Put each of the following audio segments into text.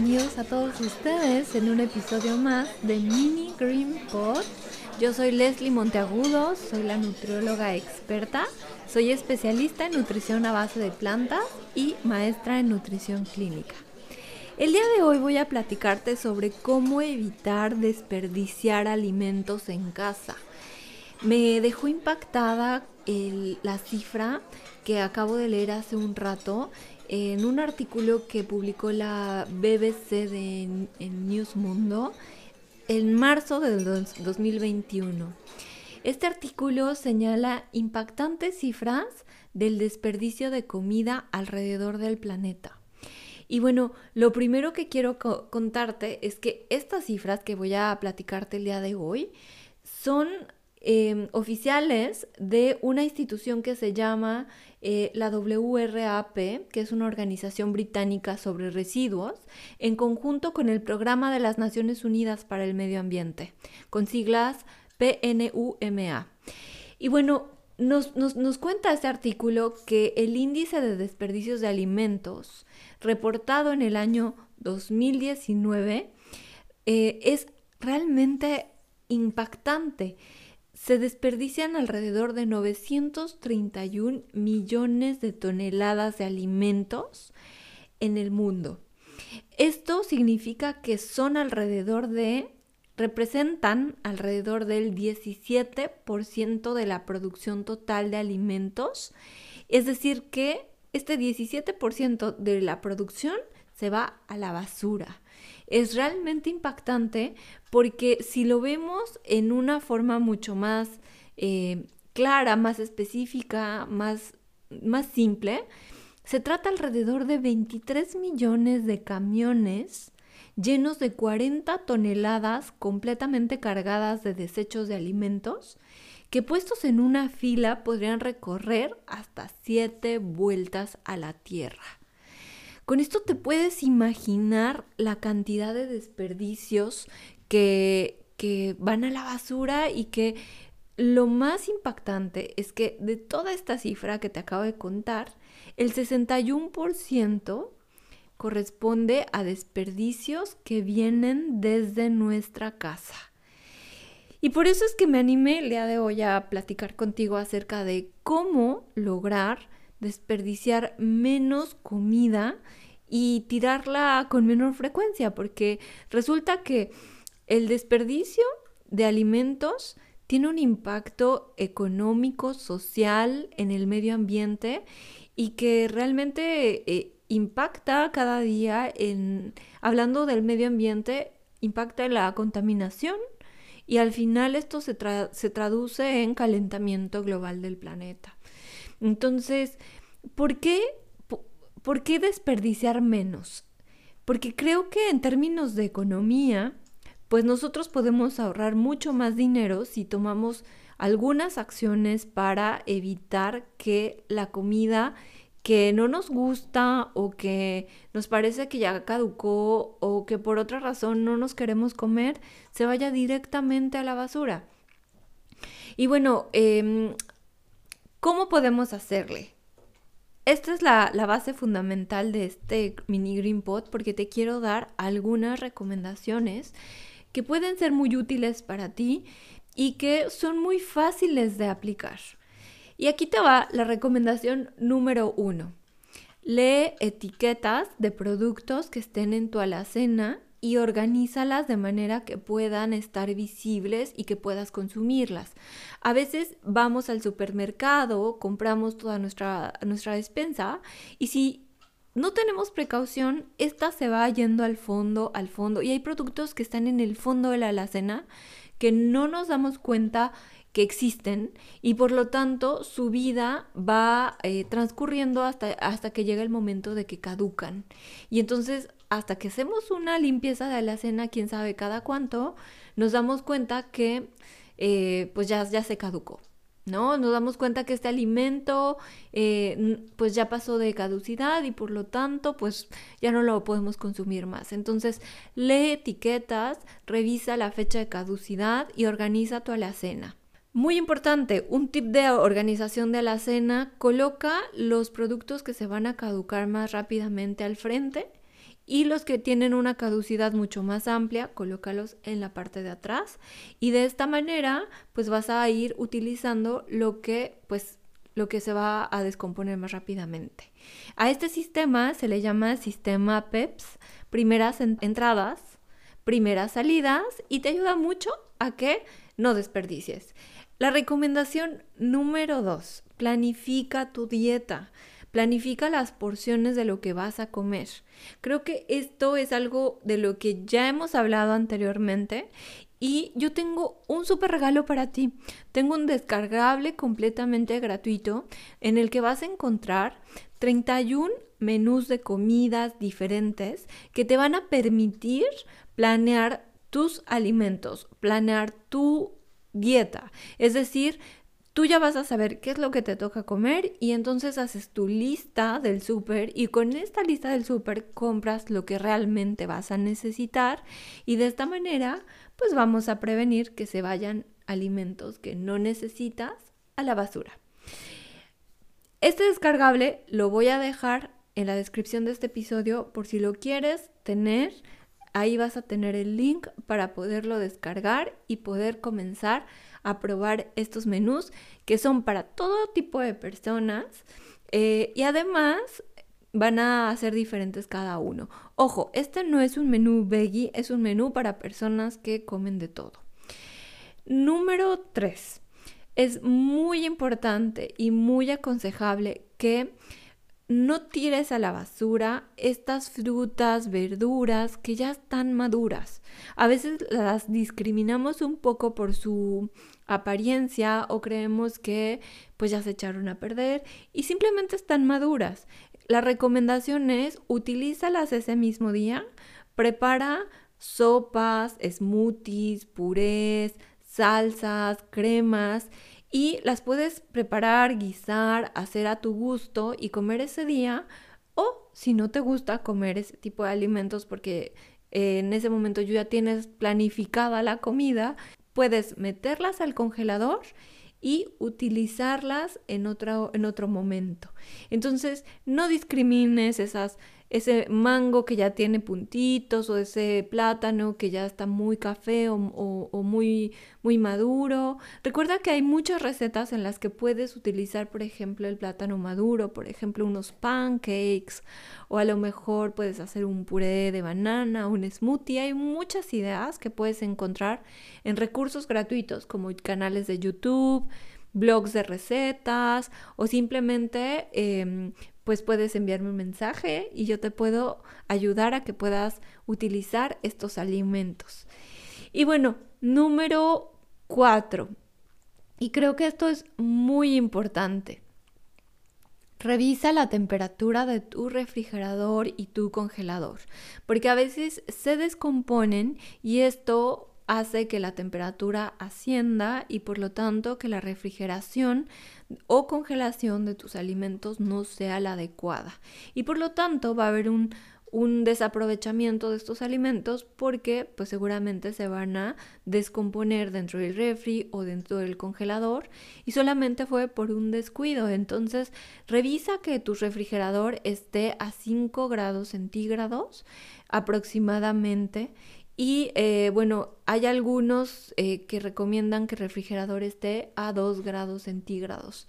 Bienvenidos a todos ustedes en un episodio más de Mini Green Pod. Yo soy Leslie Monteagudo, soy la nutrióloga experta, soy especialista en nutrición a base de plantas y maestra en nutrición clínica. El día de hoy voy a platicarte sobre cómo evitar desperdiciar alimentos en casa. Me dejó impactada la cifra que acabo de leer hace un rato en un artículo que publicó la BBC de, en News Mundo en marzo del 2021. Este artículo señala impactantes cifras del desperdicio de comida alrededor del planeta. Y bueno, lo primero que quiero contarte es que estas cifras que voy a platicarte el día de hoy son Em, oficiales de una institución que se llama eh, la WRAP, que es una organización británica sobre residuos, en conjunto con el Programa de las Naciones Unidas para el Medio Ambiente, con siglas PNUMA. Y bueno, nos, cuenta este artículo que el índice de desperdicios de alimentos reportado en el año 2019 eh, es realmente impactante se desperdician alrededor de 931 millones de toneladas de alimentos en el mundo. Esto significa que son alrededor de, representan alrededor del 17% de la producción total de alimentos. Es decir, que este 17% de la producción se va a la basura es realmente impactante porque si lo vemos en una forma mucho más eh, clara, más específica, más, más simple, se trata alrededor de 23 millones de camiones llenos de 40 toneladas completamente cargadas de desechos de alimentos que puestos en una fila podrían recorrer hasta 7 vueltas a la Tierra. Con esto te puedes imaginar la cantidad de desperdicios que, van a la basura y que lo más impactante es que de toda esta cifra que te acabo de contar, el 61% corresponde a desperdicios que vienen desde nuestra casa. Y por eso es que me animé el día de hoy a platicar contigo acerca de cómo lograr desperdiciar menos comida y tirarla con menor frecuencia, porque resulta que el desperdicio de alimentos tiene un impacto económico, social en el medio ambiente y que realmente eh, impacta cada día en, hablando del medio ambiente, impacta en la contaminación y al final esto se, se traduce en calentamiento global del planeta. Entonces, ¿por qué ¿Por qué desperdiciar menos? Porque creo que en términos de economía, pues nosotros podemos ahorrar mucho más dinero si tomamos algunas acciones para evitar que la comida que no nos gusta o que nos parece que ya caducó o que por otra razón no nos queremos comer se vaya directamente a la basura. Y bueno, em, ¿cómo podemos hacerle? Esta es la, base fundamental de este mini Green Pot porque te quiero dar algunas recomendaciones que pueden ser muy útiles para ti y que son muy fáciles de aplicar. Y aquí te va la recomendación número uno. Lee etiquetas de productos que estén en tu alacena y organízalas de manera que puedan estar visibles y que puedas consumirlas. A veces vamos al supermercado, compramos toda nuestra, nuestra despensa y si no tenemos precaución, esta se va yendo al fondo, al fondo y hay productos que están en el fondo de la alacena que no nos damos cuenta existen y por lo tanto su vida va eh, transcurriendo hasta, hasta que llega el momento de que caducan. Y entonces hasta que hacemos una limpieza de la cena, quién sabe cada cuánto, nos damos cuenta que eh, pues ya, ya se caducó. ¿No? Nos damos cuenta que este alimento eh, pues ya pasó de caducidad y por lo tanto pues ya no lo podemos consumir más. Entonces lee etiquetas, revisa la fecha de caducidad y organiza tu alacena. Muy importante, un tip de organización de alacena, coloca los productos que se van a caducar más rápidamente al frente y los que tienen una caducidad mucho más amplia, colócalos en la parte de atrás y de esta manera pues vas a ir utilizando lo que pues lo que se va a descomponer más rápidamente. A este sistema se le llama sistema PEPS, primeras entradas, primeras salidas y te ayuda mucho a que no desperdicies. La recomendación número dos, planifica tu dieta. Planifica las porciones de lo que vas a comer. Creo que esto es algo de lo que ya hemos hablado anteriormente y yo tengo un súper regalo para ti. Tengo un descargable completamente gratuito en el que vas a encontrar 31 menús de comidas diferentes que te van a permitir planear tus alimentos, planear tu dieta. Es decir, tú ya vas a saber qué es lo que te toca comer y entonces haces tu lista del súper y con esta lista del súper compras lo que realmente vas a necesitar y de esta manera pues vamos a prevenir que se vayan alimentos que no necesitas a la basura. Este descargable lo voy a dejar en la descripción de este episodio por si lo quieres tener. Ahí vas a tener el link para poderlo descargar y poder comenzar a probar estos menús que son para todo tipo de personas eh, y además van a ser diferentes cada uno. Ojo, este no es un menú veggie, es un menú para personas que comen de todo. Número 3. Es muy importante y muy aconsejable que no tires a la basura estas frutas, verduras que ya están maduras. A veces las discriminamos un poco por su apariencia o creemos que pues ya se echaron a perder y simplemente están maduras. La recomendación es utilízalas ese mismo día, prepara sopas, smoothies, purés, salsas, cremas y las puedes preparar, guisar, hacer a tu gusto y comer ese día o si no te gusta comer ese tipo de alimentos porque eh, en ese momento ya tienes planificada la comida, puedes meterlas al congelador y utilizarlas en otro, en otro momento. Entonces, no discrimines esas ese mango que ya tiene puntitos o ese plátano que ya está muy café o, muy, muy maduro. Recuerda que hay muchas recetas en las que puedes utilizar, por ejemplo, el plátano maduro, por ejemplo, unos pancakes o a lo mejor puedes hacer un puré de banana, un smoothie. Hay muchas ideas que puedes encontrar en recursos gratuitos como canales de YouTube blogs de recetas o simplemente em, pues puedes enviarme un mensaje y yo te puedo ayudar a que puedas utilizar estos alimentos. Y bueno, número cuatro, y creo que esto es muy importante. Revisa la temperatura de tu refrigerador y tu congelador, porque a veces se descomponen y esto hace que la temperatura ascienda y por lo tanto que la refrigeración o congelación de tus alimentos no sea la adecuada. Y por lo tanto va a haber un, desaprovechamiento de estos alimentos porque pues seguramente se van a descomponer dentro del refri o dentro del congelador y solamente fue por un descuido. Entonces revisa que tu refrigerador esté a 5 grados centígrados aproximadamente y eh, bueno, hay algunos eh, que recomiendan que el refrigerador esté a 2 grados centígrados.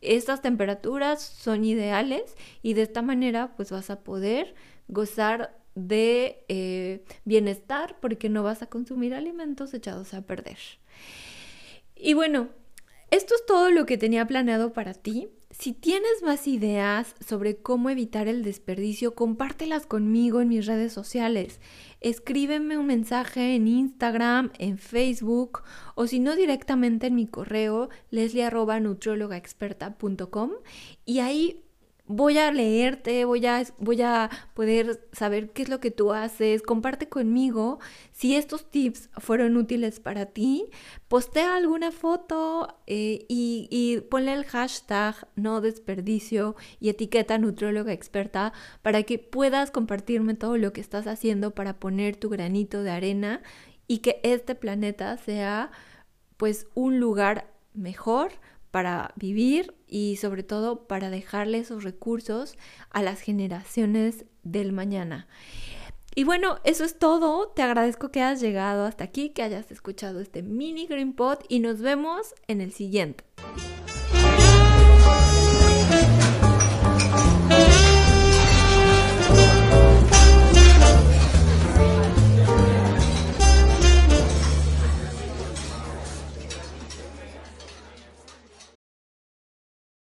Estas temperaturas son ideales y de esta manera pues vas a poder gozar de eh, bienestar porque no vas a consumir alimentos echados a perder. Y bueno, esto es todo lo que tenía planeado para ti. Si tienes más ideas sobre cómo evitar el desperdicio, compártelas conmigo en mis redes sociales. Escríbeme un mensaje en Instagram, en Facebook o si no directamente en mi correo leslie.nutriólogaexperta.com y ahí voy a leerte, voy a, voy a poder saber qué es lo que tú haces, comparte conmigo si estos tips fueron útiles para ti, postea alguna foto eh, y, y, ponle el hashtag no desperdicio y etiqueta nutrióloga experta para que puedas compartirme todo lo que estás haciendo para poner tu granito de arena y que este planeta sea pues un lugar mejor para vivir y sobre todo para dejarle esos recursos a las generaciones del mañana. Y bueno, eso es todo. Te agradezco que hayas llegado hasta aquí, que hayas escuchado este mini Green Pot y nos vemos en el siguiente.